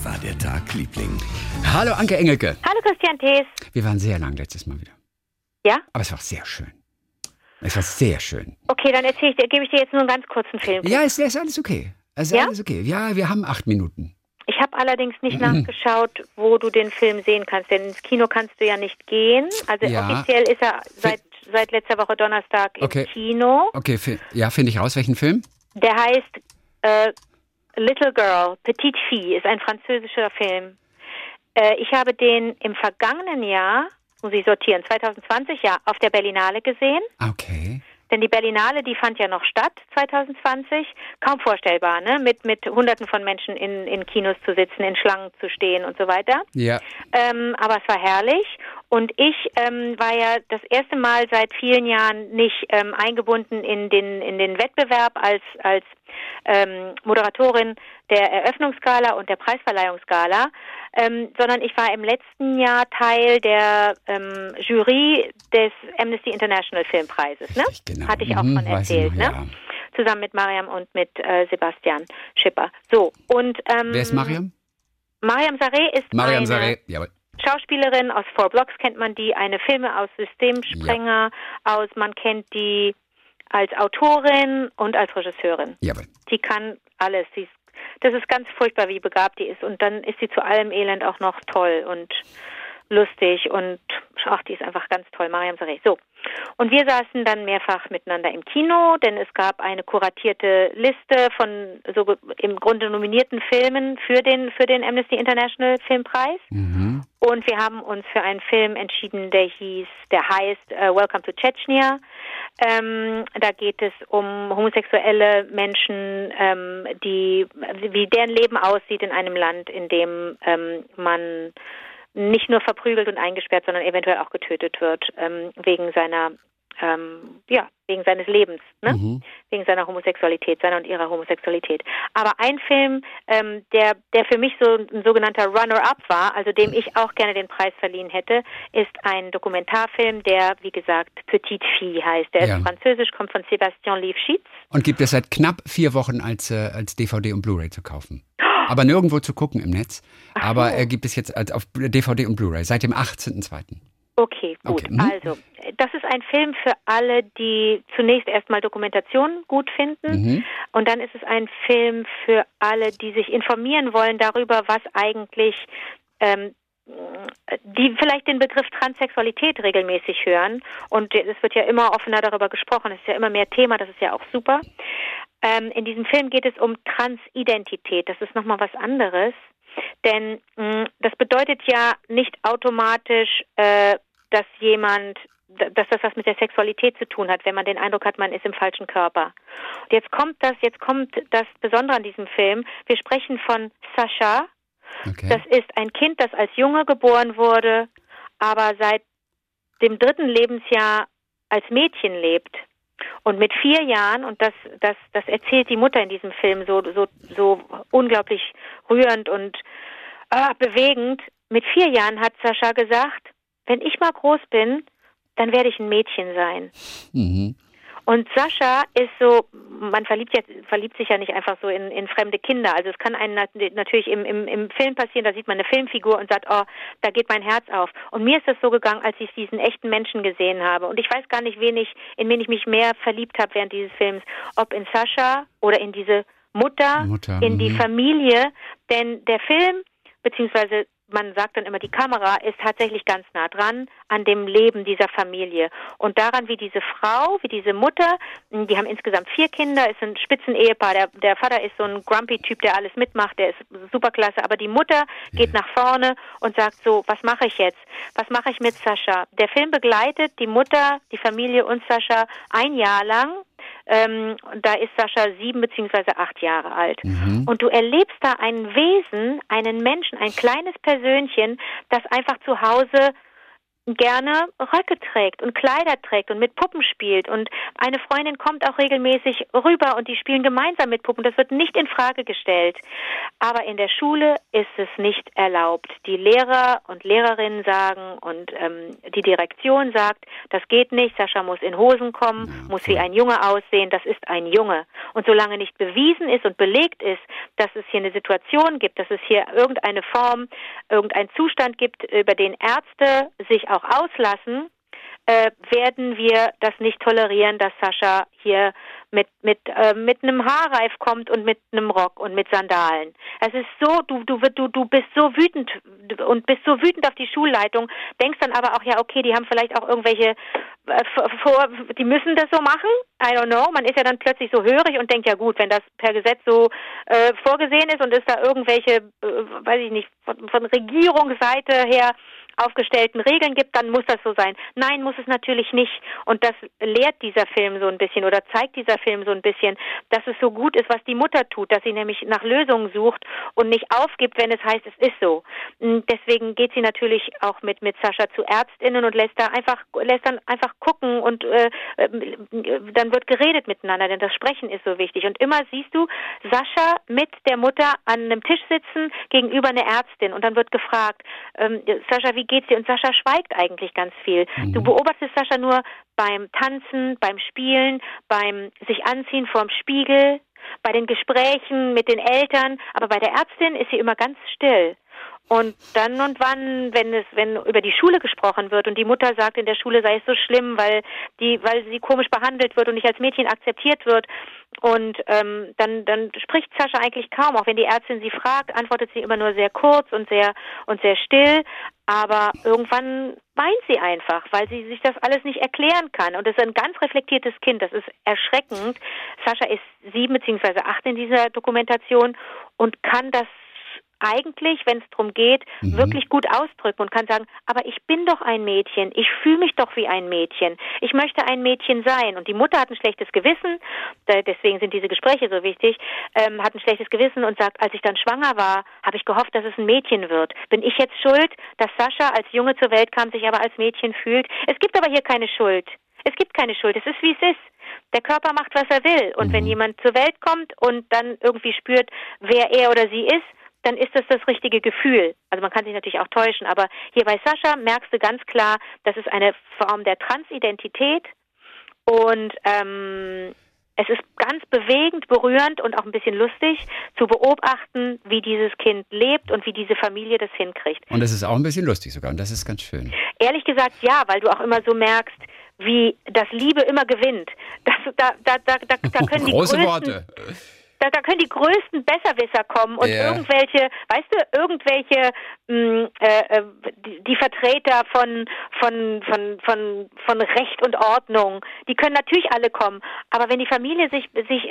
Wie war der Tag, Liebling? Hallo Anke Engelke. Hallo Christian Thees. Wir waren sehr lang letztes Mal wieder. Ja? Aber es war sehr schön. Es war sehr schön. Okay, dann erzähle ich dir, gebe ich dir jetzt nur einen ganz kurzen Film. Ja, ist, ist alles okay. Es ist Ja? alles okay. Ja, wir haben acht Minuten. Ich habe allerdings nicht Mhm. nachgeschaut, wo du den Film sehen kannst, denn ins Kino kannst du ja nicht gehen. Also Ja. offiziell ist er seit, seit letzter Woche Donnerstag im Okay. Kino. Okay, ja, finde ich raus, welchen Film? Der heißt äh, Little Girl, Petite Fille, ist ein französischer Film. Äh, ich habe den im vergangenen Jahr, muss ich sortieren, 2020 ja, auf der Berlinale gesehen. Okay. Denn die Berlinale, die fand ja noch statt 2020. Kaum vorstellbar, ne? Mit, mit Hunderten von Menschen in, in Kinos zu sitzen, in Schlangen zu stehen und so weiter. Ja. Ähm, aber es war herrlich. Und ich ähm, war ja das erste Mal seit vielen Jahren nicht ähm, eingebunden in den, in den Wettbewerb als, als ähm, Moderatorin der Eröffnungsgala und der Preisverleihungsgala, ähm, sondern ich war im letzten Jahr Teil der ähm, Jury des Amnesty International Filmpreises. Ne? Genau. Hatte ich auch Mhm, ich erzählt. noch, ne? ja. Zusammen mit Mariam und mit äh, Sebastian Schipper. So, und ähm, Wer ist Mariam? Mariam Sareh ist Mariam Sareh. Jawohl. Schauspielerin aus Four Blocks kennt man die, eine Filme aus Systemsprenger aus, man kennt die als Autorin und als Regisseurin. Jawohl. Die kann alles. Sie ist, das ist ganz furchtbar, wie begabt die ist. Und dann ist sie zu allem Elend auch noch toll und lustig und ach, die ist einfach ganz toll, Mariam Sareh. So. Und wir saßen dann mehrfach miteinander im Kino, denn es gab eine kuratierte Liste von so im Grunde nominierten Filmen für den für den Amnesty International Filmpreis. Mhm. Und wir haben uns für einen Film entschieden, der hieß, der heißt äh, Welcome to Chechnya. Ähm, da geht es um homosexuelle Menschen, ähm, die wie deren Leben aussieht in einem Land, in dem ähm, man nicht nur verprügelt und eingesperrt, sondern eventuell auch getötet wird ähm, wegen seiner ähm, ja wegen seines Lebens, ne? Mhm. wegen seiner Homosexualität, seiner und ihrer Homosexualität. Aber ein Film, ähm, der, der für mich so ein sogenannter Runner-up war, also dem ich auch gerne den Preis verliehen hätte, ist ein Dokumentarfilm, der, wie gesagt, Petite Fille heißt. Der Ja. ist französisch, kommt von Sebastian Liefschitz. Und gibt es seit knapp vier Wochen als, äh, als DVD und Blu-ray zu kaufen. Aber nirgendwo zu gucken im Netz. Aber er gibt es jetzt als auf DVD und Blu-ray seit dem 18.02. Okay, gut. Okay, mhm. Also, das ist ein Film für alle, die zunächst erstmal Dokumentation gut finden. Mhm. Und dann ist es ein Film für alle, die sich informieren wollen darüber, was eigentlich ähm, die vielleicht den Begriff Transsexualität regelmäßig hören. Und es wird ja immer offener darüber gesprochen. Es ist ja immer mehr Thema. Das ist ja auch super. Ähm, in diesem Film geht es um Transidentität. Das ist nochmal was anderes. Denn mh, das bedeutet ja nicht automatisch, äh, dass jemand, dass das was mit der Sexualität zu tun hat, wenn man den Eindruck hat, man ist im falschen Körper. Und jetzt kommt das, jetzt kommt das Besondere an diesem Film. Wir sprechen von Sascha. Okay. Das ist ein Kind, das als Junge geboren wurde, aber seit dem dritten Lebensjahr als Mädchen lebt. Und mit vier Jahren, und das, das, das erzählt die Mutter in diesem Film so, so, so unglaublich rührend und ah, bewegend, mit vier Jahren hat Sascha gesagt, wenn ich mal groß bin, dann werde ich ein Mädchen sein. mhm. Und Sascha ist so, man verliebt, jetzt, verliebt sich ja nicht einfach so in, in fremde Kinder. Also es kann einem nat- natürlich im, im, im Film passieren, da sieht man eine Filmfigur und sagt, oh, da geht mein Herz auf. Und mir ist das so gegangen, als ich diesen echten Menschen gesehen habe. Und ich weiß gar nicht, wen ich, in wen ich mich mehr verliebt habe während dieses Films. Ob in Sascha oder in diese Mutter, Mutter, in die mhm. Familie. Denn der Film, beziehungsweise man sagt dann immer, die Kamera ist tatsächlich ganz nah dran an dem Leben dieser Familie und daran, wie diese Frau, wie diese Mutter, die haben insgesamt vier Kinder, ist ein Spitzenehepaar. Der, der Vater ist so ein Grumpy-Typ, der alles mitmacht, der ist superklasse, aber die Mutter geht nach vorne und sagt so, was mache ich jetzt? Was mache ich mit Sascha? Der Film begleitet die Mutter, die Familie und Sascha ein Jahr lang ähm, da ist Sascha sieben beziehungsweise acht Jahre alt. Mhm. Und du erlebst da ein Wesen, einen Menschen, ein kleines Persönchen, das einfach zu Hause gerne Röcke trägt und Kleider trägt und mit Puppen spielt und eine Freundin kommt auch regelmäßig rüber und die spielen gemeinsam mit Puppen. Das wird nicht in Frage gestellt. Aber in der Schule ist es nicht erlaubt. Die Lehrer und Lehrerinnen sagen und ähm, die Direktion sagt, das geht nicht. Sascha muss in Hosen kommen, ja, muss wie ein Junge aussehen. Das ist ein Junge. Und solange nicht bewiesen ist und belegt ist, dass es hier eine Situation gibt, dass es hier irgendeine Form, irgendein Zustand gibt, über den Ärzte sich auch auslassen, äh, werden wir das nicht tolerieren, dass Sascha hier mit mit äh, mit einem Haarreif kommt und mit einem Rock und mit Sandalen. Es ist so, du du du du bist so wütend und bist so wütend auf die Schulleitung, denkst dann aber auch ja, okay, die haben vielleicht auch irgendwelche äh, vor, die müssen das so machen. I don't know. Man ist ja dann plötzlich so hörig und denkt ja gut, wenn das per Gesetz so äh, vorgesehen ist und es da irgendwelche, äh, weiß ich nicht, von, von Regierungsseite her aufgestellten Regeln gibt, dann muss das so sein. Nein, muss es natürlich nicht. Und das lehrt dieser Film so ein bisschen oder zeigt dieser Film so ein bisschen, dass es so gut ist, was die Mutter tut, dass sie nämlich nach Lösungen sucht und nicht aufgibt, wenn es heißt, es ist so. Hm, deswegen geht sie natürlich auch mit mit Sascha zu Ärztinnen und lässt da einfach lässt dann einfach gucken und äh, äh, dann wird geredet miteinander, denn das Sprechen ist so wichtig. Und immer siehst du Sascha mit der Mutter an einem Tisch sitzen gegenüber einer Ärztin und dann wird gefragt, ähm, Sascha, wie geht's dir? Und Sascha schweigt eigentlich ganz viel. Mhm. Du beobachtest Sascha nur beim Tanzen, beim Spielen, beim sich anziehen vorm Spiegel, bei den Gesprächen mit den Eltern, aber bei der Ärztin ist sie immer ganz still. Und dann und wann, wenn es, wenn über die Schule gesprochen wird und die Mutter sagt, in der Schule sei es so schlimm, weil die, weil sie komisch behandelt wird und nicht als Mädchen akzeptiert wird, und ähm, dann, dann spricht Sascha eigentlich kaum. Auch wenn die Ärztin sie fragt, antwortet sie immer nur sehr kurz und sehr und sehr still. Aber irgendwann weint sie einfach, weil sie sich das alles nicht erklären kann. Und das ist ein ganz reflektiertes Kind. Das ist erschreckend. Sascha ist sieben beziehungsweise acht in dieser Dokumentation und kann das eigentlich, wenn es darum geht, mhm. wirklich gut ausdrücken und kann sagen, aber ich bin doch ein Mädchen, ich fühle mich doch wie ein Mädchen, ich möchte ein Mädchen sein. Und die Mutter hat ein schlechtes Gewissen, deswegen sind diese Gespräche so wichtig, ähm, hat ein schlechtes Gewissen und sagt, als ich dann schwanger war, habe ich gehofft, dass es ein Mädchen wird. Bin ich jetzt schuld, dass Sascha als Junge zur Welt kam, sich aber als Mädchen fühlt? Es gibt aber hier keine Schuld. Es gibt keine Schuld. Es ist, wie es ist. Der Körper macht, was er will. Und mhm. wenn jemand zur Welt kommt und dann irgendwie spürt, wer er oder sie ist, dann ist das das richtige Gefühl. Also man kann sich natürlich auch täuschen, aber hier bei Sascha merkst du ganz klar, das ist eine Form der Transidentität und ähm, es ist ganz bewegend, berührend und auch ein bisschen lustig zu beobachten, wie dieses Kind lebt und wie diese Familie das hinkriegt. Und es ist auch ein bisschen lustig sogar und das ist ganz schön. Ehrlich gesagt ja, weil du auch immer so merkst, wie das Liebe immer gewinnt. Das, da, da, da, da, können die Große größten, Worte da, da können die größten Besserwisser kommen und ja. irgendwelche, weißt du, irgendwelche mh, mm, äh, äh, die, die, Vertreter von, von, von, von, von Recht und Ordnung, die können natürlich alle kommen. Aber wenn die Familie sich, sich,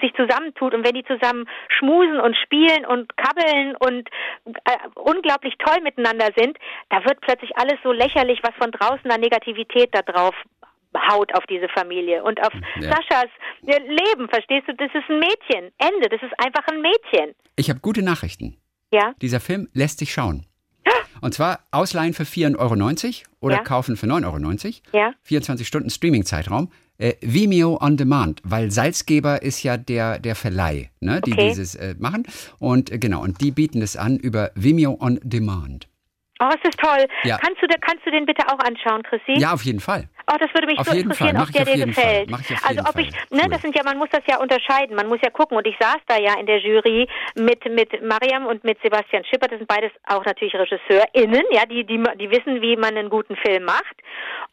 sich zusammentut und wenn die zusammen schmusen und spielen und kabbeln und äh, unglaublich toll miteinander sind, da wird plötzlich alles so lächerlich, was von draußen an Negativität da drauf haut auf diese Familie und auf ja. Saschas Leben, verstehst du? Das ist ein Mädchen. Ende. Das ist einfach ein Mädchen. Ich habe gute Nachrichten. Ja. Dieser Film lässt sich schauen. Und zwar ausleihen für 4,90 Euro oder ja. kaufen für 9,90 Euro. Ja. 24 Stunden Streaming-Zeitraum. Äh, Vimeo on Demand, weil Salzgeber ist ja der, der Verleih, ne, die okay. dieses äh, machen. Und äh, genau, und die bieten es an über Vimeo on Demand. Oh, es ist toll. Ja. Kannst, du, kannst du den bitte auch anschauen, Chrissy? Ja, auf jeden Fall. Oh, das würde mich auf so interessieren, ob der dir gefällt. also ob ich, ne, cool. das sind ja, man muss das ja unterscheiden, man muss ja gucken. Und ich saß da ja in der Jury mit mit Mariam und mit Sebastian Schipper. Das sind beides auch natürlich RegisseurInnen, ja, die die die wissen, wie man einen guten Film macht.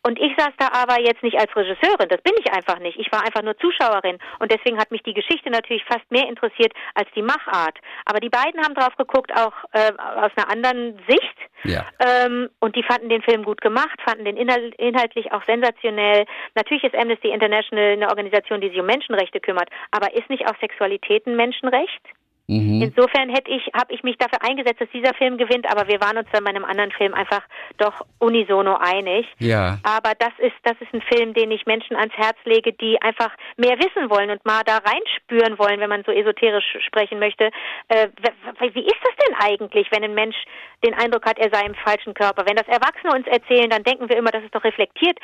Und ich saß da aber jetzt nicht als Regisseurin. Das bin ich einfach nicht. Ich war einfach nur Zuschauerin. Und deswegen hat mich die Geschichte natürlich fast mehr interessiert als die Machart. Aber die beiden haben drauf geguckt, auch äh, aus einer anderen Sicht. Ja. Ähm, und die fanden den Film gut gemacht, fanden den inhaltlich auch sensationell. Natürlich ist Amnesty International eine Organisation, die sich um Menschenrechte kümmert, aber ist nicht auch Sexualität ein Menschenrecht? Mhm. Insofern hätte ich, habe ich mich dafür eingesetzt, dass dieser Film gewinnt, aber wir waren uns bei einem anderen Film einfach doch unisono einig. Ja. Aber das ist, das ist ein Film, den ich Menschen ans Herz lege, die einfach mehr wissen wollen und mal da reinspüren wollen, wenn man so esoterisch sprechen möchte. Äh, wie ist das denn eigentlich, wenn ein Mensch den Eindruck hat, er sei im falschen Körper? Wenn das Erwachsene uns erzählen, dann denken wir immer, das ist doch reflektiert,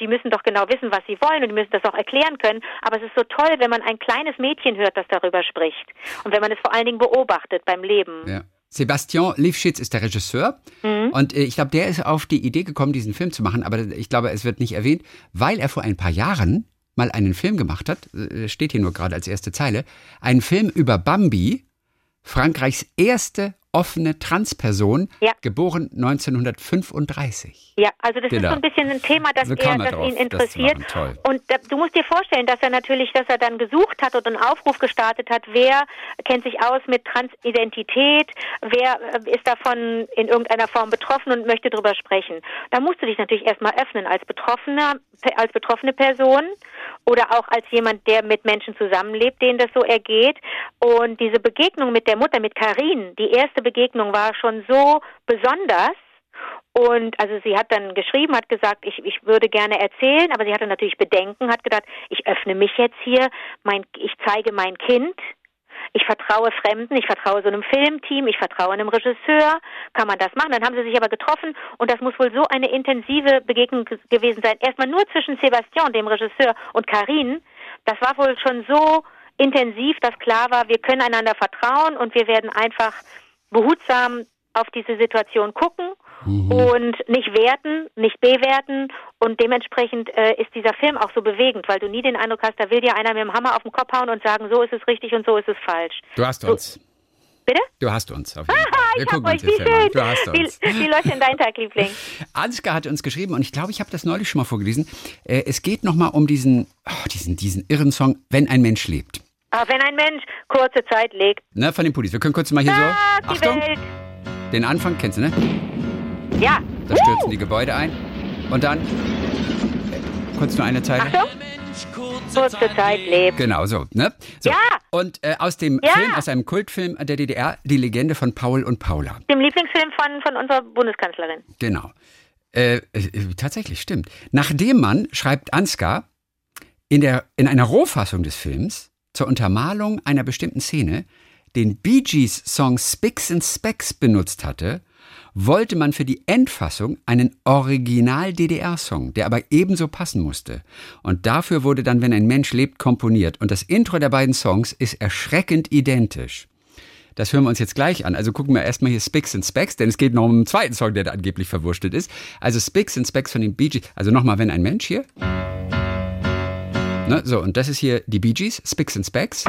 die müssen doch genau wissen, was sie wollen und die müssen das auch erklären können. Aber es ist so toll, wenn man ein kleines Mädchen hört, das darüber spricht. Und wenn man es vor allen Dingen beobachtet beim Leben. Ja. Sebastian Lifschitz ist der Regisseur mhm. und äh, ich glaube, der ist auf die Idee gekommen, diesen Film zu machen, aber ich glaube, es wird nicht erwähnt, weil er vor ein paar Jahren mal einen Film gemacht hat, äh, steht hier nur gerade als erste Zeile, einen Film über Bambi, Frankreichs erste offene Transperson, ja. geboren 1935. Ja, also das genau. ist so ein bisschen ein Thema, das, so er, das drauf, ihn interessiert. Das und da, du musst dir vorstellen, dass er natürlich, dass er dann gesucht hat und einen Aufruf gestartet hat, wer kennt sich aus mit Transidentität, wer äh, ist davon in irgendeiner Form betroffen und möchte darüber sprechen. Da musst du dich natürlich erstmal öffnen als Betroffener, als betroffene Person oder auch als jemand, der mit Menschen zusammenlebt, denen das so ergeht. Und diese Begegnung mit der Mutter, mit Karin, die erste Begegnung war schon so besonders. Und also sie hat dann geschrieben, hat gesagt, ich, ich würde gerne erzählen, aber sie hatte natürlich Bedenken, hat gedacht, ich öffne mich jetzt hier, mein, ich zeige mein Kind, ich vertraue Fremden, ich vertraue so einem Filmteam, ich vertraue einem Regisseur, kann man das machen? Dann haben sie sich aber getroffen und das muss wohl so eine intensive Begegnung gewesen sein. Erstmal nur zwischen Sebastian, dem Regisseur, und Karin. Das war wohl schon so intensiv, dass klar war, wir können einander vertrauen und wir werden einfach behutsam auf diese Situation gucken mhm. und nicht werten, nicht bewerten und dementsprechend äh, ist dieser Film auch so bewegend, weil du nie den Eindruck hast, da will dir einer mit dem Hammer auf den Kopf hauen und sagen, so ist es richtig und so ist es falsch. Du hast uns. Du, Bitte? Du hast uns. Auf jeden Fall. Wir ich hab euch, wie schön. Du hast uns. Wie, wie läuft denn dein Tag, Liebling? Ansgar hat uns geschrieben und ich glaube, ich habe das neulich schon mal vorgelesen. Äh, es geht nochmal um diesen, oh, diesen, diesen irren Song, Wenn ein Mensch lebt. Ah, wenn ein Mensch kurze Zeit legt. Ne, von den Pudis. Wir können kurz mal hier Tag, so. Achtung. Welt. Den Anfang kennst du, ne? Ja. Da stürzen uh. die Gebäude ein. Und dann. Äh, kurz nur eine Zeile. Achtung. Kurze Zeit lebt. Genau, so, ne? So. Ja. Und äh, aus dem ja. Film, aus einem Kultfilm der DDR, die Legende von Paul und Paula. Dem Lieblingsfilm von, von unserer Bundeskanzlerin. Genau. Äh, äh, tatsächlich, stimmt. Nachdem man, schreibt Ansgar, in, der, in einer Rohfassung des Films zur Untermalung einer bestimmten Szene den Bee Gees Song Spicks and Specks benutzt hatte, wollte man für die Endfassung einen Original-DDR-Song, der aber ebenso passen musste. Und dafür wurde dann Wenn ein Mensch lebt komponiert. Und das Intro der beiden Songs ist erschreckend identisch. Das hören wir uns jetzt gleich an. Also gucken wir erstmal hier Spicks and Specks, denn es geht noch um einen zweiten Song, der da angeblich verwurschtelt ist. Also Spicks and Specks von den Bee Gees. Also nochmal, wenn ein Mensch hier. Ne, so, und das ist hier die Bee Gees, Spicks and Specks.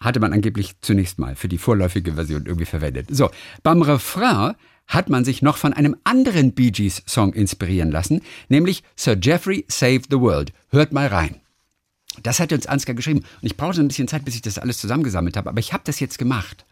Hatte man angeblich zunächst mal für die vorläufige Version irgendwie verwendet. So, beim Refrain hat man sich noch von einem anderen Bee Gees Song inspirieren lassen, nämlich Sir Geoffrey Save the World. Hört mal rein. Das hat uns Ansgar geschrieben. Und ich brauchte ein bisschen Zeit, bis ich das alles zusammengesammelt habe. Aber ich habe das jetzt gemacht.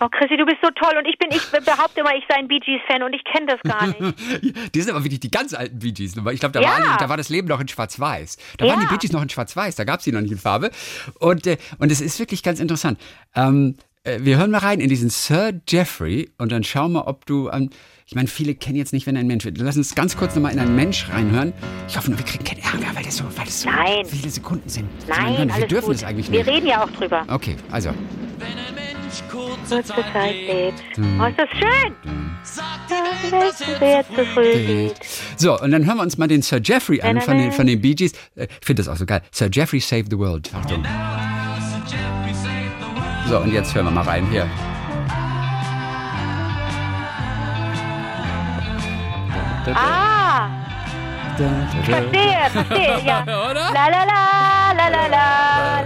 Oh, Chrissy, du bist so toll und ich bin, ich behaupte immer, ich sei ein Bee Gees-Fan und ich kenne das gar nicht. die sind aber wirklich die ganz alten Bee Gees. Ich glaube, da, ja. da, war das Leben noch in Schwarz-Weiß. Da ja. waren die Bee Gees noch in Schwarz-Weiß, da gab es die noch nicht in Farbe. Und, äh, und es ist wirklich ganz interessant. Ähm, äh, wir hören mal rein in diesen Sir Jeffrey und dann schauen wir, ob du. Ähm, ich meine, viele kennen jetzt nicht, wenn ein Mensch wird. Lass uns ganz kurz nochmal in einen Mensch reinhören. Ich hoffe nur, wir kriegen keinen Ärger, weil das so, weil das so viele Sekunden sind. Nein, wir dürfen gut. es eigentlich nicht. Wir reden ja auch drüber. Okay, also. Wenn ein Mensch kurze Zeit, lebt. Oh, ist das schön! Ihm, wer zu früh geht. So, und dann hören wir uns mal den Sir Jeffrey an von den, von den Bee Gees. Äh, ich finde das auch so geil. Sir Jeffrey Save the World. Achtung. So, und jetzt hören wir mal rein hier. Ah! Verstehe, verstehe, ja. Oder? La la la, la la la.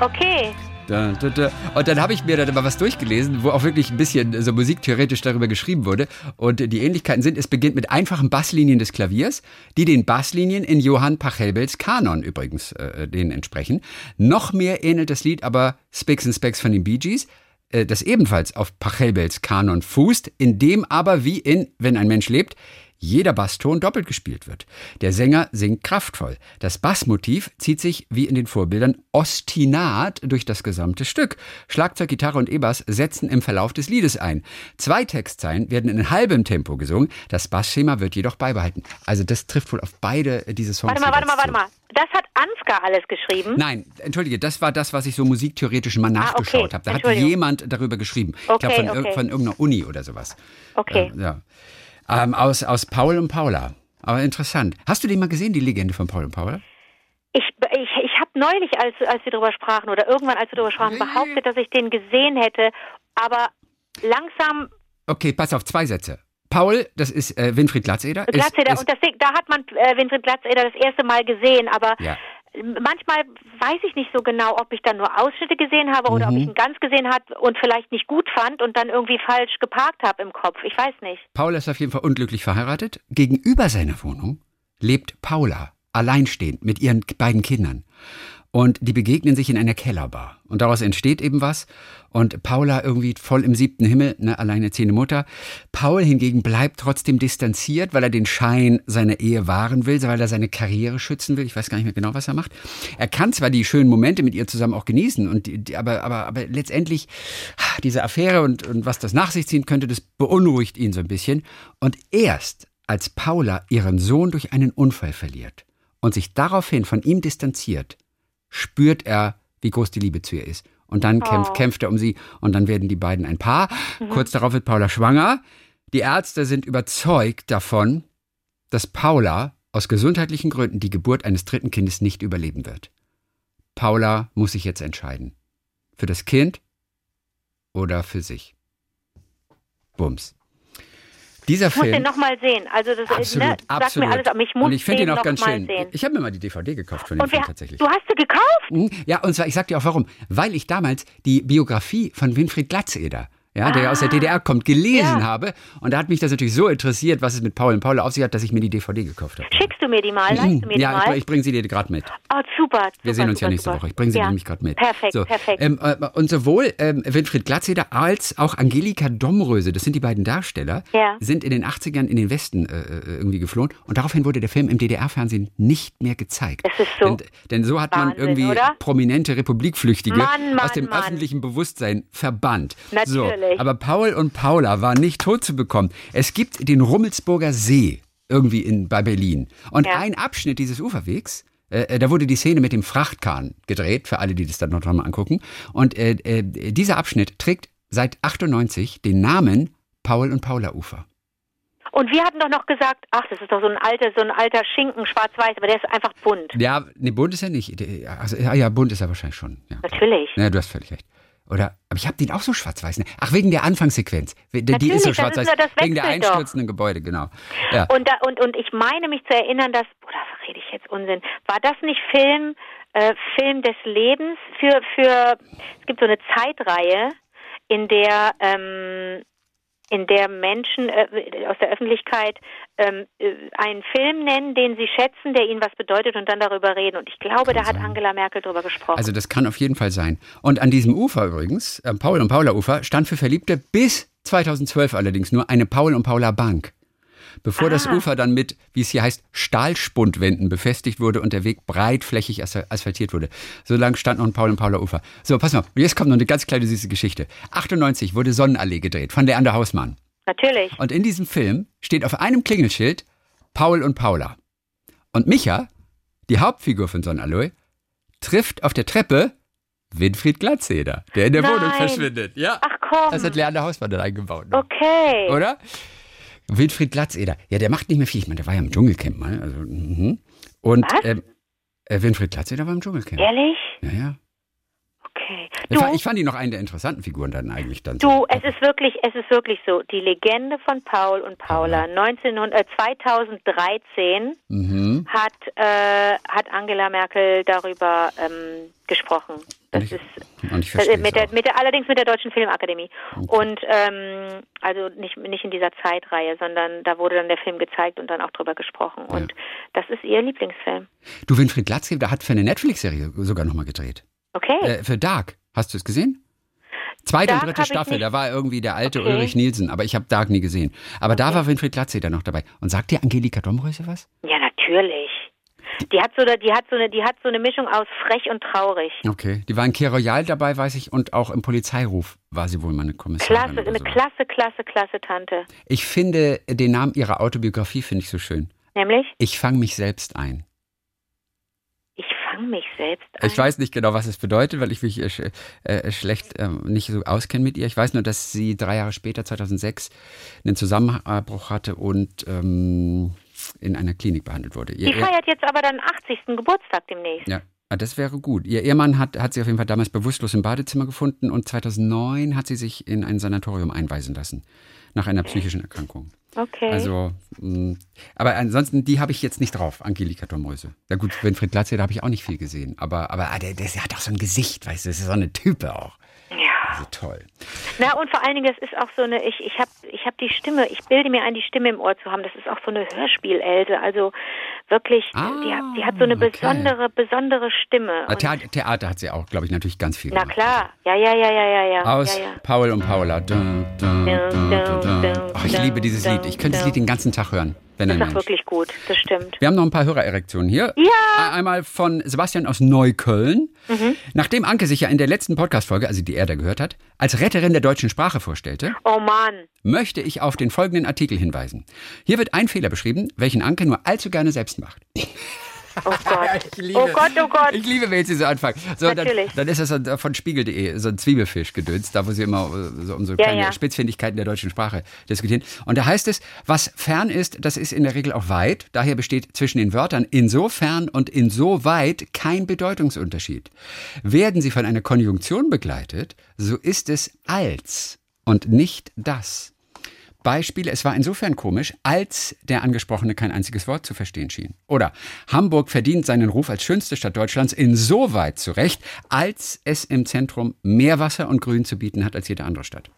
Okay. Und dann habe ich mir dann mal was durchgelesen, wo auch wirklich ein bisschen so musiktheoretisch darüber geschrieben wurde. Und die Ähnlichkeiten sind, es beginnt mit einfachen Basslinien des Klaviers, die den Basslinien in Johann Pachelbels Kanon übrigens äh, denen entsprechen. Noch mehr ähnelt das Lied aber Spicks and Specks von den Bee Gees, äh, das ebenfalls auf Pachelbels Kanon fußt, in dem aber wie in Wenn ein Mensch lebt, jeder Basston doppelt gespielt wird. Der Sänger singt kraftvoll. Das Bassmotiv zieht sich wie in den Vorbildern ostinat durch das gesamte Stück. Schlagzeug, Gitarre und E-Bass setzen im Verlauf des Liedes ein. Zwei Textzeilen werden in halbem Tempo gesungen, das Bassschema wird jedoch beibehalten. Also das trifft wohl auf beide diese Songs. Warte mal, warte mal, warte mal. Das hat Ansgar alles geschrieben? Nein, entschuldige, das war das, was ich so musiktheoretisch mal nachgeschaut Ah, okay. habe. Da hat jemand darüber geschrieben. ich Okay, glaube von, okay. von irgendeiner Uni oder sowas. Okay. Äh, ja. Ähm, aus, aus Paul und Paula. Aber interessant. Hast du den mal gesehen, die Legende von Paul und Paula? Ich, ich, ich habe neulich, als, als wir darüber sprachen, oder irgendwann, als wir darüber sprachen, behauptet, dass ich den gesehen hätte, aber langsam Okay, pass auf, zwei Sätze. Paul, das ist äh, Winfried Glatzeder. ist- Glatzeder, ist, und das, da hat man äh, Winfried Glatzeder das erste Mal gesehen, aber Ja. Manchmal weiß ich nicht so genau, ob ich dann nur Ausschnitte gesehen habe oder Mhm. ob ich ihn ganz gesehen habe und vielleicht nicht gut fand und dann irgendwie falsch geparkt habe im Kopf. Ich weiß nicht. Paul ist auf jeden Fall unglücklich verheiratet. Gegenüber seiner Wohnung lebt Paula, alleinstehend mit ihren beiden Kindern. Und die begegnen sich in einer Kellerbar. Und daraus entsteht eben was. Und Paula irgendwie voll im siebten Himmel, eine alleinerziehende Mutter. Paul hingegen bleibt trotzdem distanziert, weil er den Schein seiner Ehe wahren will, weil er seine Karriere schützen will. Ich weiß gar nicht mehr genau, was er macht. Er kann zwar die schönen Momente mit ihr zusammen auch genießen, und die, aber, aber, aber letztendlich diese Affäre und, und was das nach sich ziehen könnte, das beunruhigt ihn so ein bisschen. Und erst als Paula ihren Sohn durch einen Unfall verliert und sich daraufhin von ihm distanziert, spürt er, wie groß die Liebe zu ihr ist. Und dann kämpft, kämpft er um sie und dann werden die beiden ein Paar. Kurz darauf wird Paula schwanger. Die Ärzte sind überzeugt davon, dass Paula aus gesundheitlichen Gründen die Geburt eines dritten Kindes nicht überleben wird. Paula muss sich jetzt entscheiden. Für das Kind oder für sich. Bums. Dieser Ich muss den Film. nochmal sehen. Also das Absolut, ne, absolut. mir alles, aber ich muss und ich finde ihn auch noch ganz mal schön. sehen. Ich habe mir mal die DVD gekauft von dem Und Film wer, tatsächlich. du hast sie gekauft? Mhm. Ja, und zwar, ich sag dir auch warum. Weil ich damals die Biografie von Winfried Glatzeder, ja, der aus der DDR kommt, gelesen Ah. Ja. habe. Und da hat mich das natürlich so interessiert, was es mit Paul und Paula auf sich hat, dass ich mir die DVD gekauft habe. Schickst du mir die mal? Leihst du mir die Ja, mal? ich, ich bringe sie dir gerade mit. oh, super. Wir super, sehen uns super, ja nächste super. Woche. Ich bringe sie ja. nämlich gerade mit. Perfekt, so, perfekt. Ähm, äh, und sowohl ähm, Winfried Glatzeder als auch Angelika Domröse, das sind die beiden Darsteller, Ja. sind in den 80ern in den Westen äh, äh, irgendwie geflohen. Und daraufhin wurde der Film im DDR-Fernsehen nicht mehr gezeigt. Das ist so Denn, denn so hat man Wahnsinn, irgendwie oder? prominente Republikflüchtige Mann, Mann, aus dem Mann. öffentlichen Bewusstsein verbannt. So, Natürlich. aber Paul und Paula waren nicht tot zu bekommen. Es gibt den Rummelsburger See irgendwie in, bei Berlin. Und Ja. ein Abschnitt dieses Uferwegs, äh, äh, da wurde die Szene mit dem Frachtkahn gedreht, für alle, die das dann noch mal angucken. Und äh, äh, dieser Abschnitt trägt seit 98 den Namen Paul und Paula Ufer. Und wir hatten doch noch gesagt, ach, das ist doch so ein alter, so ein alter Schinken, schwarz-weiß, aber der ist einfach bunt. Ja, ne, bunt ist er nicht. Also, ja, ja, bunt ist er wahrscheinlich schon. Ja. Natürlich. Ja, du hast völlig recht. Oder, aber ich habe den auch so schwarz-weiß. Ne? Ach, wegen der Anfangssequenz. Die die ist so schwarz-weiß. Wegen der wechselt doch. einstürzenden Gebäude, genau. Ja. Und, da, und, und ich meine mich zu erinnern, dass, oder rede ich jetzt Unsinn, war das nicht Film, äh, Film des Lebens für, für, es gibt so eine Zeitreihe, in der, ähm, in der Menschen äh, aus der Öffentlichkeit ähm, äh, einen Film nennen, den sie schätzen, der ihnen was bedeutet und dann darüber reden. Und ich glaube, da hat Angela Merkel drüber gesprochen. Also das kann auf jeden Fall sein. Und an diesem Ufer übrigens, am Paul und Paula Ufer, stand für Verliebte bis 2012 allerdings nur eine Paul und Paula Bank. Bevor das Ah. Ufer dann mit, wie es hier heißt, Stahlspundwänden befestigt wurde und der Weg breitflächig as- asphaltiert wurde. So lang stand noch ein Paul und Paula Ufer. So, pass mal, und jetzt kommt noch eine ganz kleine süße Geschichte. 98 wurde Sonnenallee gedreht von Leander Hausmann. Natürlich. Und in diesem Film steht auf einem Klingelschild Paul und Paula. Und Micha, die Hauptfigur von Sonnenallee, trifft auf der Treppe Winfried Glatzeder, der in der Nein. Wohnung verschwindet. Ja. Ach komm. Das hat Leander Hausmann dann eingebaut. noch. okay. Oder? Winfried Glatzeder. Ja, der macht nicht mehr viel. Ich meine, der war ja im Dschungelcamp mal. Also, mhm. Und ähm, äh, Winfried Glatzeder war im Dschungelcamp. Ehrlich? Ja, ja. Okay. Ich, Du, ich fand ihn noch einen der interessanten Figuren dann eigentlich dann. Du, so. es ist wirklich, es ist wirklich so. Die Legende von Paul und Paula 1900, äh, 2013 Mhm. hat äh, hat Angela Merkel darüber ähm, gesprochen. Das ich- ist Und ich das, verstehe mit, der, mit der allerdings mit der Deutschen Filmakademie und ähm, also nicht nicht in dieser Zeitreihe, sondern da wurde dann der Film gezeigt und dann auch drüber gesprochen und das ist ihr Lieblingsfilm. Du, Winfried Glatzeder hat für eine Netflix-Serie sogar nochmal gedreht. Okay. Äh, für Dark. Hast du es gesehen? Zweite Dark und dritte Staffel, da war irgendwie der alte Okay. Ulrich Nielsen, aber ich habe Dark nie gesehen. Aber da war Winfried Glatzeder noch dabei. Und sagt dir Angelika Domröse was? Ja, natürlich. Die hat so eine, die hat so eine, die hat so eine Mischung aus frech und traurig. Okay. Die war in Royal dabei, weiß ich, und auch im Polizeiruf war sie wohl mal eine Kommissarin. Klasse, eine so. klasse, klasse, klasse Tante. Ich finde den Namen ihrer Autobiografie finde ich so schön. Nämlich, Ich fange mich selbst ein. ich fange mich selbst ein. Ich weiß nicht genau, was es bedeutet, weil ich mich äh, äh, schlecht ähm, nicht so auskenne mit ihr. Ich weiß nur, dass sie drei Jahre später, 2006, einen Zusammenbruch hatte und ähm, in einer Klinik behandelt wurde. Ihr, Die feiert jetzt aber dann 80. Geburtstag demnächst. ja, ah, das wäre gut. Ihr Ehemann hat, hat sie auf jeden Fall damals bewusstlos im Badezimmer gefunden und 2009 hat sie sich in ein Sanatorium einweisen lassen. Nach einer psychischen Erkrankung. Okay. Also, mh, aber ansonsten, die habe ich jetzt nicht drauf, Angelika Domröse. Ja gut, Winfried Glatze, da habe ich auch nicht viel gesehen. Aber, aber ah, der, der, der hat auch so ein Gesicht, weißt du, das ist so eine Type auch. Ja. Also toll. Na und vor allen Dingen, es ist auch so eine, ich, ich habe ich hab die Stimme, ich bilde mir ein, die Stimme im Ohr zu haben. Das ist auch so eine Hörspiel-Else. Also wirklich, Ah, die, hat, die hat so eine okay. besondere, besondere Stimme. Ah, Und, Theater, hat sie auch, glaube ich, natürlich ganz viel na gemacht. klar, ja, ja, ja, ja, ja, ja. Aus ja, ja. Paul und Paula. Dun, dun, dun. Ach, ich liebe dieses Lied. Ich könnte das. Lied den ganzen Tag hören, wenn Das ist Mensch. wirklich gut, das stimmt. Wir haben noch ein paar Hörererektionen hier. Ja. Ein- Einmal von Sebastian aus Neukölln. Nachdem Anke sich ja in der letzten Podcast-Folge, also die er da gehört hat, als Retterin der deutschen Sprache vorstellte, Oh Mann. Möchte ich auf den folgenden Artikel hinweisen. Hier wird ein Fehler beschrieben, welchen Anke nur allzu gerne selbst macht. Oh Gott. Ich liebe- oh Gott, oh Gott. Ich liebe, wenn sie so anfangen. So, dann, Natürlich. dann ist das von Spiegel.de, so ein Zwiebelfisch gedöns, da wo sie immer äh, so um so Ja, kleine ja. Spitzfindigkeiten der deutschen Sprache diskutieren. Und da heißt es, was fern ist, das ist in der Regel auch weit. Daher besteht zwischen den Wörtern insofern und insoweit kein Bedeutungsunterschied. Werden sie von einer Konjunktion begleitet, so ist es als und nicht das. Beispiele, es war insofern komisch, als der Angesprochene kein einziges Wort zu verstehen schien. Oder Hamburg verdient seinen Ruf als schönste Stadt Deutschlands insoweit zurecht, als es im Zentrum mehr Wasser und Grün zu bieten hat als jede andere Stadt.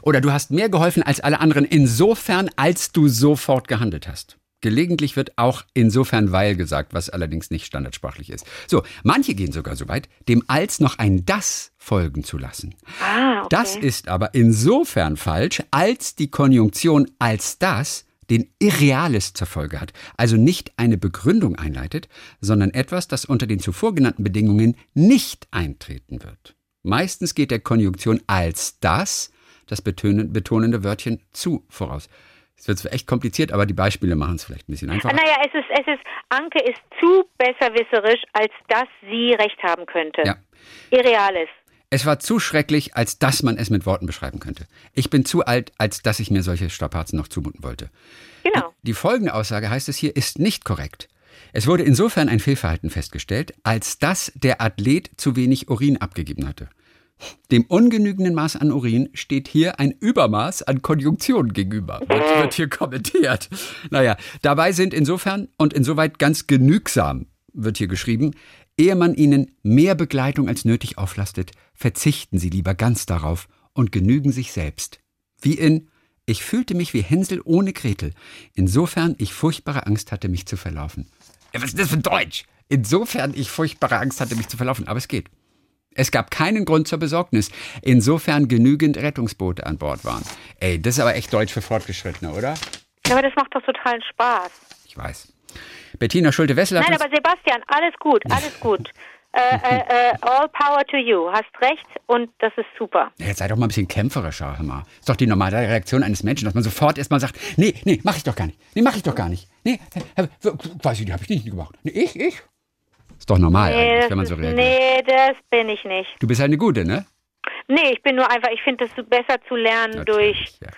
Oder du hast mehr geholfen als alle anderen insofern, als du sofort gehandelt hast. Gelegentlich wird auch insofern weil gesagt, was allerdings nicht standardsprachlich ist. So, manche gehen sogar so weit, dem als noch ein das folgen zu lassen. Ah, okay. Das ist aber insofern falsch, als die Konjunktion als das den Irreales zur Folge hat, also nicht eine Begründung einleitet, sondern etwas, das unter den zuvor genannten Bedingungen nicht eintreten wird. Meistens geht der Konjunktion als das, das betonende Wörtchen zu voraus. Es wird zwar echt kompliziert, aber die Beispiele machen es vielleicht ein bisschen einfacher. Naja, es ist, es ist, Anke ist zu besserwisserisch, als dass sie recht haben könnte. Ja. Irreales. Es war zu schrecklich, als dass man es mit Worten beschreiben könnte. Ich bin zu alt, als dass ich mir solche Strapazen noch zumuten wollte. Genau. Die folgende Aussage heißt es hier, ist nicht korrekt. Es wurde insofern ein Fehlverhalten festgestellt, als dass der Athlet zu wenig Urin abgegeben hatte. Dem ungenügenden Maß an Urin steht hier ein Übermaß an Konjunktion gegenüber. Wird, wird hier kommentiert. Naja, dabei sind insofern und insoweit ganz genügsam, wird hier geschrieben, ehe man ihnen mehr Begleitung als nötig auflastet, verzichten sie lieber ganz darauf und genügen sich selbst. Wie in ich fühlte mich wie Hänsel ohne Gretel. Insofern ich furchtbare Angst hatte, mich zu verlaufen. Ja, was ist das für Deutsch? Insofern ich furchtbare Angst hatte, mich zu verlaufen. Aber es geht. Es gab keinen Grund zur Besorgnis, insofern genügend Rettungsboote an Bord waren. Ey, das ist aber echt Deutsch für Fortgeschrittene, oder? Aber das macht doch totalen Spaß. Ich weiß. Bettina Schulte-Wessel Nein, aber Sebastian, alles gut, alles gut. Äh, äh, äh, all power to you. Hast recht und das ist super. Ja, Jetzt sei doch mal ein bisschen kämpferischer, hör mal. Ist doch die normale Reaktion eines Menschen, dass man sofort erstmal sagt, nee, nee, mach ich doch gar nicht. Nee, mach ich doch gar nicht. Nee, weiß ich, die habe ich nicht gemacht. Nee, ich, ich. Ist doch normal Nee, eigentlich, das wenn man so reagiert. nee, das bin ich nicht. Du bist halt eine Gute, ne? Nee, ich bin nur einfach, ich finde es besser zu lernen durch, ja.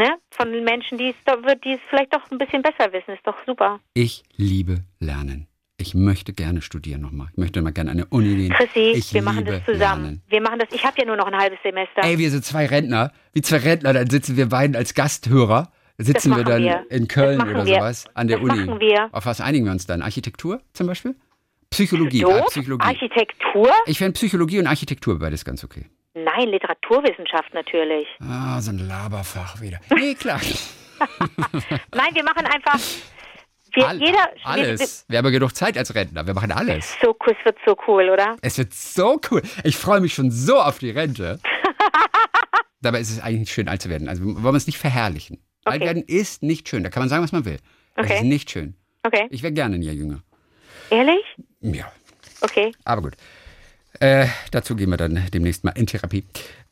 ne, von Menschen, die es, doch- die es vielleicht doch ein bisschen besser wissen. Ist doch super. Ich liebe Lernen. Ich möchte gerne studieren nochmal. Ich möchte mal gerne an eine Uni gehen. Chrissy, ich wir machen das zusammen. Lernen. Wir machen das, ich habe ja nur noch ein halbes Semester. Ey, wir sind zwei Rentner. Wie zwei Rentner, dann sitzen wir beiden als Gasthörer. Sitzen wir dann wir. in Köln Das oder wir. sowas an der Das Uni. machen wir. Auf was einigen wir uns dann? Architektur zum Beispiel? Psychologie. so, Ah, Psychologie. Architektur? Ich fände Psychologie und Architektur beides ganz okay. Nein, Literaturwissenschaft natürlich. Ah, so ein Laberfach wieder. Nee, klar. Nein, wir machen einfach, wir, All- jeder, alles. Wir haben ja genug Zeit als Rentner. Wir machen alles. So, es wird so cool, oder? Es wird so cool. Ich freue mich schon so auf die Rente. Dabei ist es eigentlich schön, alt zu werden. Also wollen wir es nicht verherrlichen. Okay. Alt werden ist nicht schön. Da kann man sagen, was man will. Es Okay. ist nicht schön. Okay. Ich wäre gerne ein Jahr jünger. Ehrlich? Ja, Okay. aber gut. Äh, dazu gehen wir dann demnächst mal in Therapie.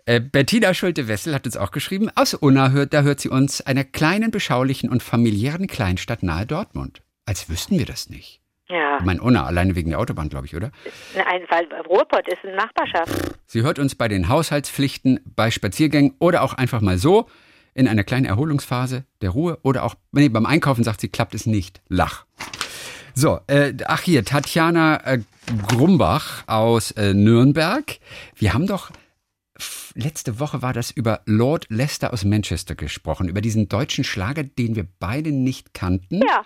Äh, Bettina Schulte-Wessel hat uns auch geschrieben, aus Unna hört, da hört sie uns, einer kleinen, beschaulichen und familiären Kleinstadt nahe Dortmund. Als wüssten wir das nicht. Ja. Ich meine, Unna, alleine wegen der Autobahn, glaube ich, oder? Ein, weil Ruhrpott ist eine Nachbarschaft. Sie hört uns bei den Haushaltspflichten, bei Spaziergängen oder auch einfach mal so in einer kleinen Erholungsphase der Ruhe oder auch nee, beim Einkaufen sagt sie, klappt es nicht. Lach. So, äh, ach hier, Tatjana äh, Grumbach aus äh, Nürnberg. Wir haben doch letzte Woche war das über Lord Lester aus Manchester gesprochen, über diesen deutschen Schlager, den wir beide nicht kannten. Ja.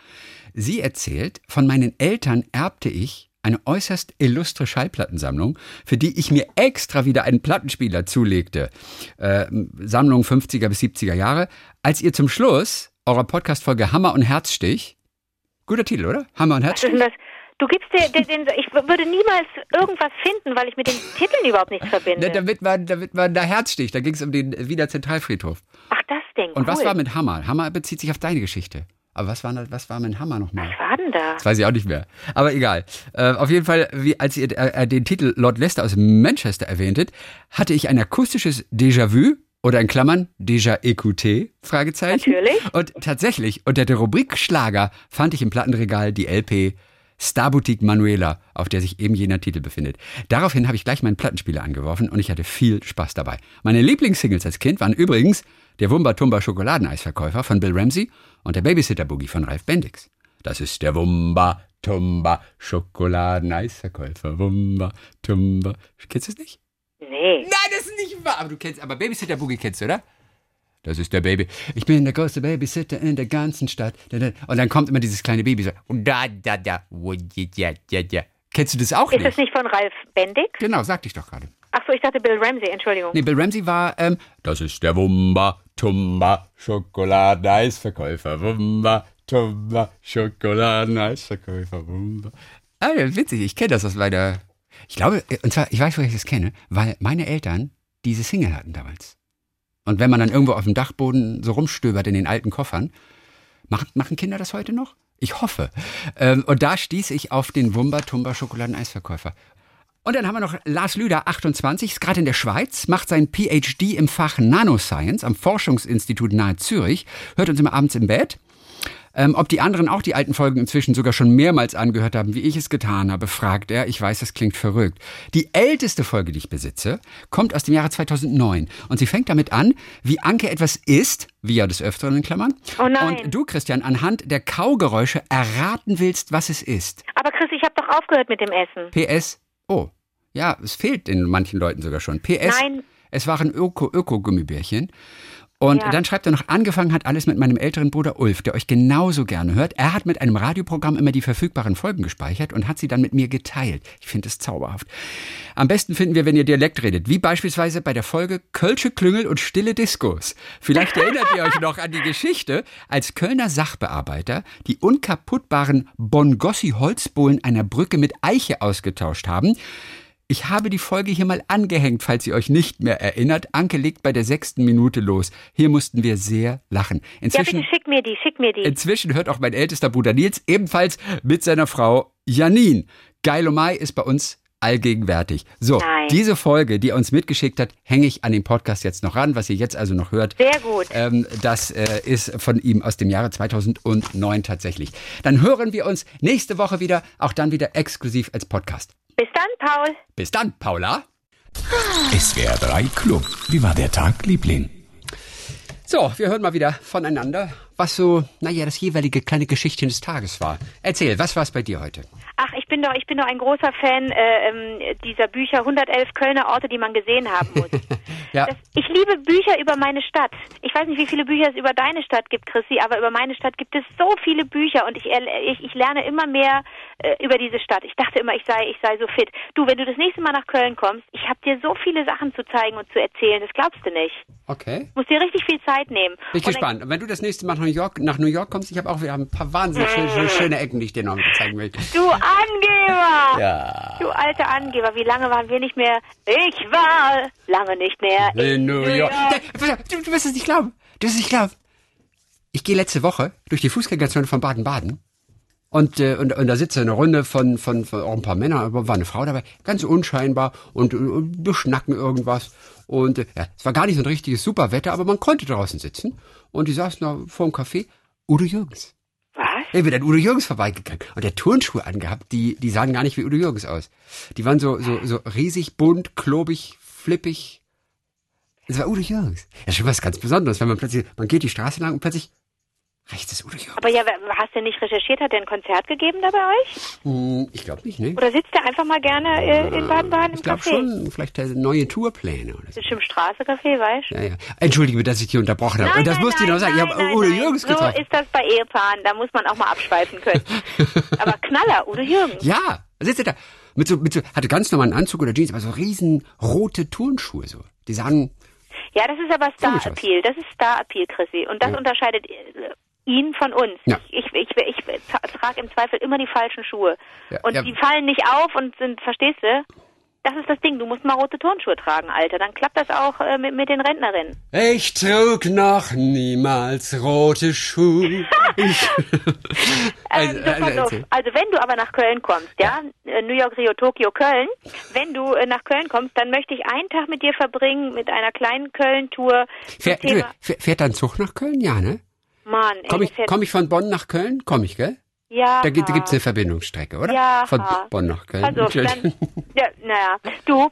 Sie erzählt, von meinen Eltern erbte ich eine äußerst illustre Schallplattensammlung, für die ich mir extra wieder einen Plattenspieler zulegte. Äh, Sammlung 50er bis 70er Jahre. Als ihr zum Schluss eurer Podcast-Folge Hammer und Herzstich, guter Titel, oder? Hammer und Was ist denn das? Du gibst dir den, den, ich würde niemals irgendwas finden, weil ich mit den Titeln überhaupt nichts verbinde. Ne, da wird man, da wird man da Herzstich, da ging es um den Wiener Zentralfriedhof. Ach, das Ding. Und was cool. war mit Hammer? Hammer bezieht sich auf deine Geschichte. Aber was war, was war mit Hammer nochmal? Was war denn da? Das weiß ich auch nicht mehr. Aber egal. Äh, auf jeden Fall, wie, als ihr äh, den Titel Lord Lester aus Manchester erwähntet, hatte ich ein akustisches Déjà-vu oder in Klammern Déjà écouté? Fragezeichen. Natürlich. Und tatsächlich, unter der Rubrik Schlager fand ich im Plattenregal die LP Star Boutique Manuela, auf der sich eben jener Titel befindet. Daraufhin habe ich gleich meinen Plattenspieler angeworfen und ich hatte viel Spaß dabei. Meine Lieblingssingles als Kind waren übrigens der Wumba Tumba Schokoladeneisverkäufer von Bill Ramsey und der Babysitter Boogie von Ralph Bendix. Das ist der Wumba Tumba Schokoladeneisverkäufer. Wumba Tumba. Kennst du es nicht? Nee. Nein, das ist nicht wahr. Aber du kennst, aber Babysitter Boogie kennst du, oder? Das ist der Baby. Ich bin der größte Babysitter in der ganzen Stadt. Und dann kommt immer dieses kleine Baby so. Und da, da, da. wo, ja, ja, ja, ja. Kennst du das auch Ist das nicht? nicht von Ralf Bendig? Genau, sagte ich doch gerade. Ach so, ich dachte Bill Ramsey, Entschuldigung. Nee, Bill Ramsey war, ähm, das ist der Wumba, Tumba, Schokoladeneisverkäufer. Wumba, Tumba, Schokoladeneisverkäufer. Wumba. Ah, witzig, ich kenne das aus meiner. Ich glaube, äh, und zwar, ich weiß, woher ich das kenne, weil meine Eltern diese Single hatten damals. Und wenn man dann irgendwo auf dem Dachboden so rumstöbert in den alten Koffern, machen, machen Kinder das heute noch? Ich hoffe. Ähm, und da stieß ich auf den Wumba Tumba Schokoladeneisverkäufer. Und dann haben wir noch Lars Lüder, 28, ist gerade in der Schweiz, macht sein PhD im Fach Nanoscience am Forschungsinstitut nahe Zürich, hört uns immer abends im Bett. Ähm, ob die anderen auch die alten Folgen inzwischen sogar schon mehrmals angehört haben, wie ich es getan habe, fragt er. Ich weiß, das klingt verrückt. Die älteste Folge, die ich besitze, kommt aus dem Jahre 2009. Und sie fängt damit an, wie Anke etwas isst, wie ja des Öfteren in Klammern. Oh nein. Und du, Christian, anhand der Kaugeräusche erraten willst, was es ist. Aber Chris, ich habe doch aufgehört mit dem Essen. PS, oh, ja, es fehlt den manchen Leuten sogar schon. PS, Nein. es waren Öko- Öko-Gummibärchen. Und Ja. dann schreibt er noch, angefangen hat alles mit meinem älteren Bruder Ulf, der euch genauso gerne hört. Er hat mit einem Radioprogramm immer die verfügbaren Folgen gespeichert und hat sie dann mit mir geteilt. Ich finde es zauberhaft. Am besten finden wir, wenn ihr Dialekt redet, wie beispielsweise bei der Folge Kölsche Klüngel und stille Diskos. Vielleicht erinnert ihr euch noch an die Geschichte, als Kölner Sachbearbeiter die unkaputtbaren Bongossi-Holzbohlen einer Brücke mit Eiche ausgetauscht haben. Ich habe die Folge hier mal angehängt, falls ihr euch nicht mehr erinnert. Anke legt bei der sechsten Minute los. Hier mussten wir sehr lachen. Ja, Inzwischen, bitte schick mir die, schick mir die. inzwischen hört auch mein ältester Bruder Nils ebenfalls mit seiner Frau Janine. Geilomai ist bei uns allgegenwärtig. So, Nein. diese Folge, die er uns mitgeschickt hat, hänge ich an den Podcast jetzt noch ran, was ihr jetzt also noch hört. Sehr gut. Ähm, das äh, ist von ihm aus dem Jahre 2009 tatsächlich. Dann hören wir uns nächste Woche wieder, auch dann wieder exklusiv als Podcast. Bis dann, Paul. Bis dann, Paula. SWR 3 Club. Wie war der Tag, Liebling? So, wir hören mal wieder voneinander, was so, naja, das jeweilige kleine Geschichtchen des Tages war. Erzähl, was war es bei dir heute? Bin doch, ich bin doch ein großer Fan äh, ähm, dieser Bücher 111 Kölner Orte, die man gesehen haben muss. Ja. das, ich liebe Bücher über meine Stadt. Ich weiß nicht, wie viele Bücher es über deine Stadt gibt, Chrissy, aber über meine Stadt gibt es so viele Bücher und ich, ich, ich lerne immer mehr äh, über diese Stadt. Ich dachte immer, ich sei, ich sei so fit. Du, wenn du das nächste Mal nach Köln kommst, ich habe dir so viele Sachen zu zeigen und zu erzählen, das glaubst du nicht. Okay. Musst dir richtig viel Zeit nehmen. Bin ich gespannt. Wenn du das nächste Mal nach New York, nach New York kommst, ich habe auch wieder ein paar wahnsinnig schöne, schöne Ecken, die ich dir noch zeigen will. Du Angeber! Ja. Du alter Angeber, wie lange waren wir nicht mehr? Ich war lange nicht mehr In New York. Du, du wirst es nicht glauben. Du wirst es nicht glauben. Ich gehe letzte Woche durch die Fußgängerzone von Baden-Baden. Und, äh, und, und da sitzt eine Runde von, von, von auch ein paar Männern, aber war eine Frau dabei, ganz unscheinbar und, und, und beschnacken irgendwas. Und äh, ja, es war gar nicht so ein richtiges Superwetter, aber man konnte draußen sitzen. Und die saßen da vor dem Café. Udo Jürgens. Bin an Udo Jürgens vorbeigegangen und der Turnschuhe angehabt, die, die sahen gar nicht wie Udo Jürgens aus. Die waren so, so, so riesig, bunt, klobig, flippig. Es war Udo Jürgens. Ja, schon was ganz Besonderes, wenn man plötzlich, man geht die Straße lang und plötzlich rechts ist Udo Jürgens. Aber ja, hast du nicht recherchiert? Hat er ein Konzert gegeben da bei euch? Hm, ich glaube nicht, ne? Oder sitzt er einfach mal gerne äh, in Baden-Baden im Ich glaube Café? schon, vielleicht äh, neue Tourpläne oder so. Bestimmt Straße-Café, weißt du? Ja, ja. Entschuldige dass ich dich unterbrochen habe. Und das musste ich noch sagen. Ich habe Udo Jürgens so getroffen. ist das bei Ehepaaren. Da muss man auch mal abschweifen können. Aber Knaller, Udo Jürgens. Ja, sitzt er da. Mit so, mit so, hatte ganz normalen Anzug oder Jeans, aber so riesen rote Turnschuhe so. Die sahen, Ja, das ist aber Star-Appeal. Das ist Star-Appeal, Chrissy. Und das Ja. unterscheidet äh, ihn von uns. Ja. Ich, ich, ich, ich trage im Zweifel immer die falschen Schuhe. Ja, und ja. die fallen nicht auf und sind, verstehst du? Das ist das Ding. Du musst mal rote Turnschuhe tragen, Alter. Dann klappt das auch äh, mit, mit den Rentnerinnen. ich trug noch niemals rote Schuhe. Ich, Ähm, so, pass auf. erzähl. also wenn du aber nach Köln kommst, ja, äh, New York, Rio, Tokio, Köln, wenn du äh, nach Köln kommst, dann möchte ich einen Tag mit dir verbringen mit einer kleinen Köln-Tour. zum Fährt, du, Thema- fährt fährt da ein Zug nach Köln? Ja, ne? Mann, ey, Komm ich, komm ich von Bonn nach Köln? Komm ich, gell? ja, Da, gibt- da gibt's eine Verbindungsstrecke, oder? Ja. Von Bonn nach Köln. Auf, dann, ja, naja, du,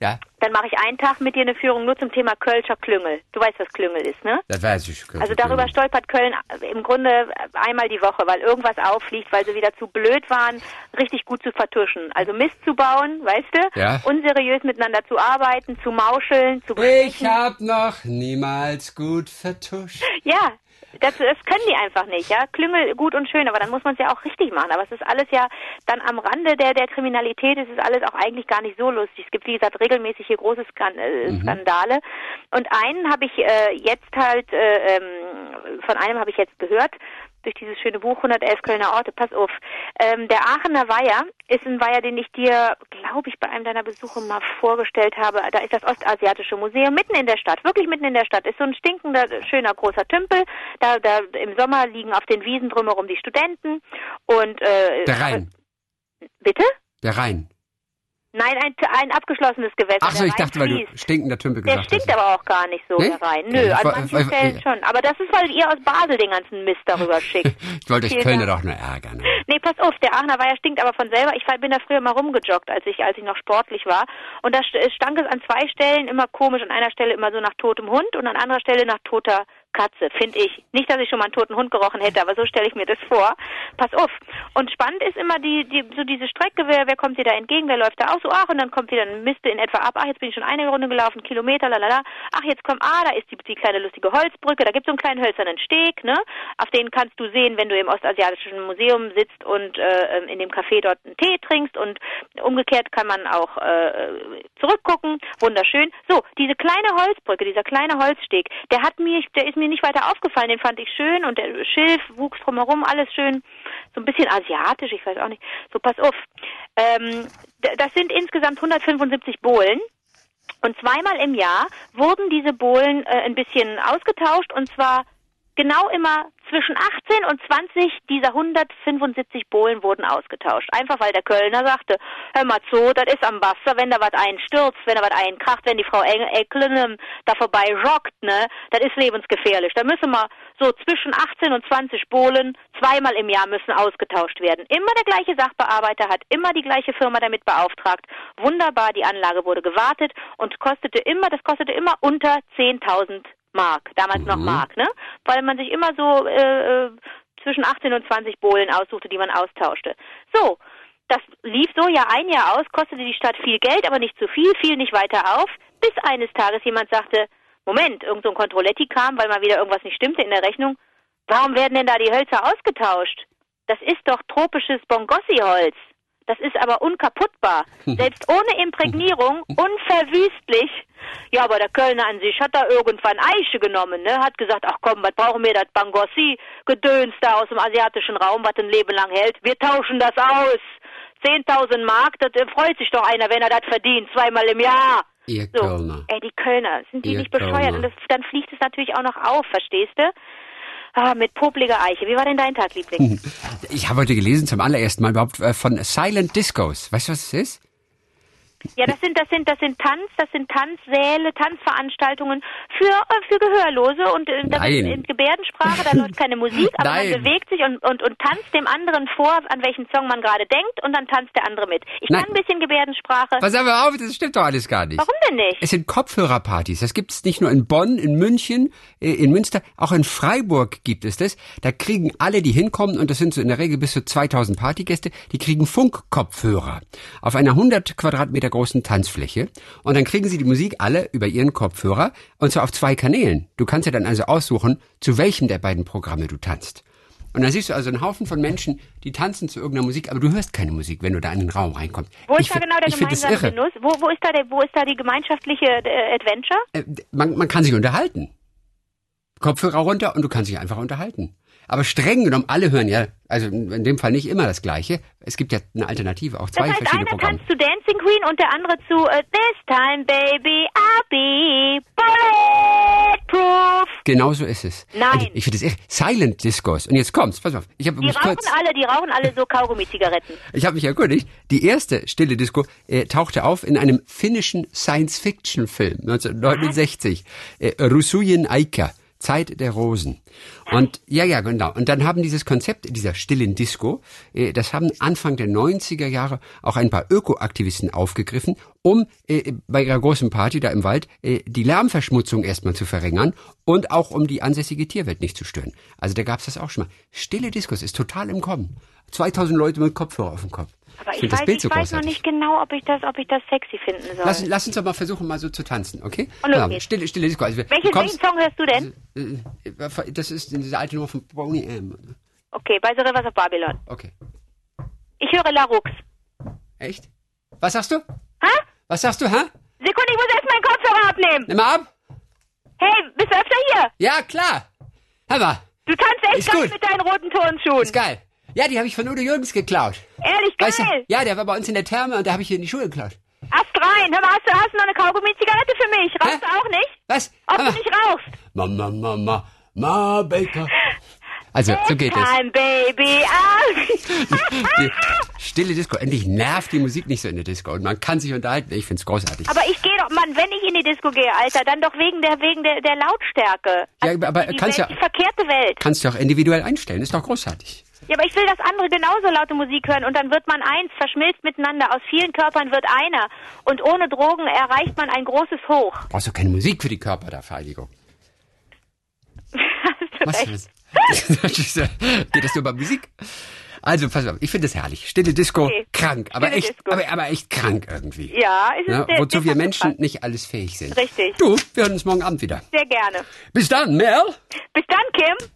ja, dann mache ich einen Tag mit dir eine Führung nur zum Thema Kölscher Klüngel. Du weißt, was Klüngel ist, ne? das weiß ich. Also darüber stolpert Köln im Grunde einmal die Woche, weil irgendwas auffliegt, weil sie wieder zu blöd waren, richtig gut zu vertuschen. Also Mist zu bauen, weißt du? Ja. Unseriös miteinander zu arbeiten, zu mauscheln, zu Ich bestechen. hab noch niemals gut vertuscht. Ja, das, das können die einfach nicht, ja. Klüngel gut und schön, aber dann muss man es ja auch richtig machen. Aber es ist alles ja dann am Rande der, der Kriminalität, es ist alles auch eigentlich gar nicht so lustig. Es gibt, wie gesagt, regelmäßig hier große äh, Skandale. Und einen habe ich äh, jetzt halt, äh, ähm, von einem habe ich jetzt gehört, durch dieses schöne Buch 111 Kölner Orte, pass auf. Ähm, der Aachener Weiher ist ein Weiher, den ich dir, glaube ich, bei einem deiner Besuche mal vorgestellt habe. Da ist das Ostasiatische Museum mitten in der Stadt, wirklich mitten in der Stadt. Ist so ein stinkender, schöner, großer Tümpel. Da, da im Sommer liegen auf den Wiesen drumherum die Studenten und äh, Der Rhein. Bitte? Der Rhein. Nein, ein, ein abgeschlossenes Gewässer. Ach so, der ich dachte, weil fließt. du stinkender Tümpel Der gesagt stinkt hast. aber auch gar nicht so, Nee? der. Ja, Nö, ich an manchen Stellen schon. Aber das ist, weil ihr aus Basel den ganzen Mist darüber schickt. Ich wollte euch Kölner doch nur ärgern. Nee, pass auf, der Aachener Weiher stinkt aber von selber. Ich bin da früher mal rumgejoggt, als ich, als ich noch sportlich war. Und da st- stank es an zwei Stellen immer komisch. An einer Stelle immer so nach totem Hund und an anderer Stelle nach toter Katze, finde ich. Nicht, dass ich schon mal einen toten Hund gerochen hätte, aber so stelle ich mir das vor. Pass auf. Und spannend ist immer die, die, so diese Strecke, wer, wer kommt dir da entgegen, wer läuft da auch so, ach, und dann kommt wieder ein Miste in etwa ab, ach, jetzt bin ich schon eine Runde gelaufen, Kilometer, lalala, ach, jetzt kommt, ah, da ist die, die kleine lustige Holzbrücke, da gibt es so einen kleinen hölzernen Steg, ne, auf den kannst du sehen, wenn du im Ostasiatischen Museum sitzt und äh, in dem Café dort einen Tee trinkst und umgekehrt kann man auch äh, zurückgucken, wunderschön. So, diese kleine Holzbrücke, dieser kleine Holzsteg, der hat mir, der ist mir nicht weiter aufgefallen, den fand ich schön und der Schilf wuchs drumherum, alles schön, so ein bisschen asiatisch, ich weiß auch nicht. So, pass auf. Ähm, das sind insgesamt 175 Bohlen. Und zweimal im Jahr wurden diese Bohlen äh, ein bisschen ausgetauscht und zwar genau immer zwischen 18 und 20 dieser 175 Bohlen wurden ausgetauscht. Einfach weil der Kölner sagte, hör mal zu, das ist am Wasser, wenn da was einstürzt, wenn da was einkracht, wenn die Frau Eng- Ecklen da vorbei joggt, ne, das ist lebensgefährlich. Da müssen wir so zwischen 18 und 20 Bohlen zweimal im Jahr müssen ausgetauscht werden. Immer der gleiche Sachbearbeiter hat immer die gleiche Firma damit beauftragt. Wunderbar, die Anlage wurde gewartet und kostete immer, das kostete immer unter 10.000 Mark, damals noch Mark, ne? Weil man sich immer so äh, äh, zwischen 18 und 20 Bohlen aussuchte, die man austauschte. So, das lief so ja ein Jahr aus, kostete die Stadt viel Geld, aber nicht zu viel, fiel nicht weiter auf, bis eines Tages jemand sagte, Moment, irgend so ein Controletti kam, weil mal wieder irgendwas nicht stimmte in der Rechnung. Warum werden denn da die Hölzer ausgetauscht? Das ist doch tropisches Bongossi-Holz. Das ist aber unkaputtbar. Selbst ohne Imprägnierung, unverwüstlich. Ja, aber der Kölner an sich hat da irgendwann Eiche genommen, ne? Hat gesagt, ach komm, was brauchen wir das Bangossi-Gedöns da aus dem asiatischen Raum, was ein Leben lang hält? Wir tauschen das aus. 10.000 Mark, das äh, freut sich doch einer, wenn er das verdient, zweimal im Jahr. Ihr So, Kölner. ey, die Kölner, sind die Ihr nicht bescheuert? Kölner. Und das, dann fließt es natürlich auch noch auf, verstehst du? Ah, mit popliger Eiche. Wie war denn dein Tag, Liebling? Ich habe heute gelesen zum allerersten Mal überhaupt äh, von Silent Discos. Weißt du, was es ist? Ja, das sind, das sind, das sind Tanz, das sind Tanzsäle, Tanzveranstaltungen für, äh, für Gehörlose und äh, das ist in Gebärdensprache, da läuft keine Musik, aber Nein. man bewegt sich und, und, und tanzt dem anderen vor, an welchen Song man gerade denkt und dann tanzt der andere mit. Ich Nein. kann ein bisschen Gebärdensprache. Pass aber auf, das stimmt doch alles gar nicht. Warum denn nicht? Es sind Kopfhörerpartys. Das gibt es nicht nur in Bonn, in München, äh, in Münster, auch in Freiburg gibt es das. Da kriegen alle, die hinkommen, und das sind so in der Regel bis zu 2000 Partygäste, die kriegen Funkkopfhörer auf einer 100 Quadratmeter großen Tanzfläche. Und dann kriegen sie die Musik alle über ihren Kopfhörer und zwar auf zwei Kanälen. Du kannst ja dann also aussuchen, zu welchem der beiden Programme du tanzt. Und dann siehst du also einen Haufen von Menschen, die tanzen zu irgendeiner Musik, aber du hörst keine Musik, wenn du da in den Raum reinkommst. Wo Ich ist da genau der gemeinsame. Genuss? Wo, wo ist da der, wo ist da die gemeinschaftliche äh, Adventure? Äh, man, man kann sich unterhalten. Kopfhörer runter und du kannst dich einfach unterhalten. Aber streng genommen, alle hören ja, also in dem Fall nicht immer das Gleiche. Es gibt ja eine Alternative, auch Das zwei heißt, verschiedene einer Programme. zu Dancing Queen und der andere zu äh, This Time Baby I'll be bulletproof. Genau so ist es. Nein. Also, ich finde es irre. Silent Discos. Und jetzt kommt's, pass auf. Ich habe Die rauchen kurz, alle, die rauchen alle so Kaugummi-Zigaretten. ich habe mich erkundigt. Die erste stille Disco äh, tauchte auf in einem finnischen Science-Fiction-Film 1969. Äh, Rusujen Aika. Zeit der Rosen. Und ja, ja, genau. Und dann haben dieses Konzept dieser stillen Disco, äh, das haben Anfang der 90er Jahre auch ein paar Ökoaktivisten aufgegriffen, um äh, bei ihrer großen Party da im Wald äh, die Lärmverschmutzung erstmal zu verringern und auch um die ansässige Tierwelt nicht zu stören. Also da gab's das auch schon mal. Stille Discos ist total im Kommen. 2000 Leute mit Kopfhörer auf dem Kopf. Aber ich, das weiß, ich weiß noch nicht genau, ob ich das, ob ich das sexy finden soll. Lass, lass uns doch mal versuchen, mal so zu tanzen, okay? Und los geht's. stille, stille Disco. Also, Welchen, kommst, Song hörst du denn? äh, das ist diese alte Nummer von Boney M. Okay, bei The Rivers of Babylon. Okay. Ich höre La Rux. Echt? Was sagst du? Hä? Was sagst du, hä? Sekunde, ich muss erst meinen Kopfhörer abnehmen. Nimm mal ab. Hey, bist du öfter hier? Ja, klar. Hör mal, Du tanzt echt Ist gut. mit deinen roten Turnschuhen. ist geil. Ja, die habe ich von Udo Jürgens geklaut. Ehrlich geil. Weißt du? Ja, der war bei uns in der Therme und da habe ich hier in die Schuhe geklaut. Ast rein. Hör mal, hast du, hast du noch eine Kaugummi-Zigarette für mich? Rauchst Hä? du auch nicht? Was? Ob du nicht rauchst? Mama, Mama, Ma Baker. Also, so geht es. Time, baby. Ah. Die stille Disco. Endlich nervt die Musik nicht so in der Disco und man kann sich unterhalten. Ich find's großartig. aber ich gehe doch, Mann, wenn ich in die Disco gehe, Alter, dann doch wegen der, wegen der, der Lautstärke. Ja, aber die kannst Welt, ja- die verkehrte Welt. Kannst du auch individuell einstellen. Ist doch großartig. Ja, aber ich will, dass andere genauso laute Musik hören und dann wird man eins, verschmilzt miteinander. Aus vielen Körpern wird einer. Und ohne Drogen erreicht man ein großes Hoch. Brauchst du keine Musik für die Körpervereinigung. Hast du Was? Geht das nur bei Musik? Also, pass auf, ich finde es herrlich. Stille Disco, Okay. krank, aber Stille echt, Disco. aber, aber echt krank irgendwie. Ja, ist es Ja, sehr, wozu wir Menschen passend. nicht alles fähig sind. Richtig. Du, wir hören uns morgen Abend wieder. Sehr gerne. Bis dann, Mel. Bis dann, Kim.